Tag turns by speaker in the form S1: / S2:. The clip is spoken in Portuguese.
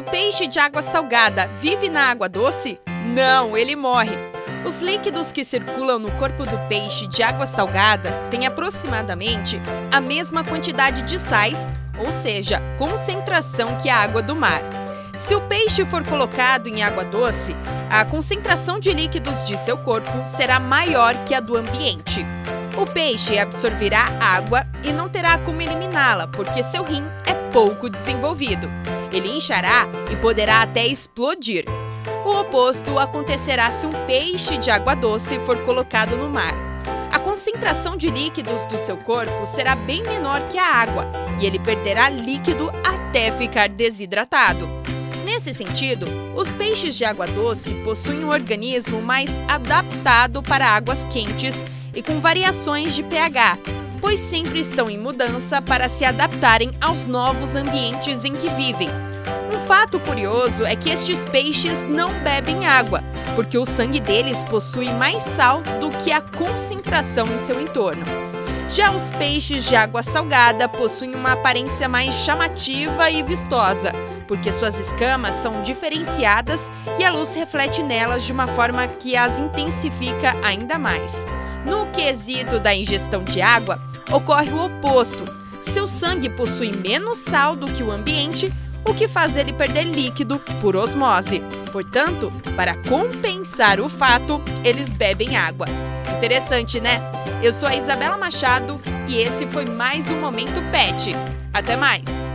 S1: O peixe de água salgada vive na água doce? Não, ele morre. Os líquidos que circulam no corpo do peixe de água salgada têm aproximadamente a mesma quantidade de sais, ou seja, concentração que a água do mar. Se o peixe for colocado em água doce, a concentração de líquidos de seu corpo será maior que a do ambiente. O peixe absorverá água e não terá como eliminá-la, porque seu rim é pouco desenvolvido. Ele inchará e poderá até explodir. O oposto acontecerá se um peixe de água doce for colocado no mar. A concentração de líquidos do seu corpo será bem menor que a água e ele perderá líquido até ficar desidratado. Nesse sentido, os peixes de água doce possuem um organismo mais adaptado para águas quentes e com variações de pH, pois sempre estão em mudança para se adaptarem aos novos ambientes em que vivem. Um fato curioso é que estes peixes não bebem água, porque o sangue deles possui mais sal do que a concentração em seu entorno. Já os peixes de água salgada possuem uma aparência mais chamativa e vistosa, porque suas escamas são diferenciadas e a luz reflete nelas de uma forma que as intensifica ainda mais. No quesito da ingestão de água, ocorre o oposto. Seu sangue possui menos sal do que o ambiente, o que faz ele perder líquido por osmose. Portanto, para compensar o fato, eles bebem água. Interessante, né? Eu sou a Isabela Machado e esse foi mais um Momento Pet. Até mais!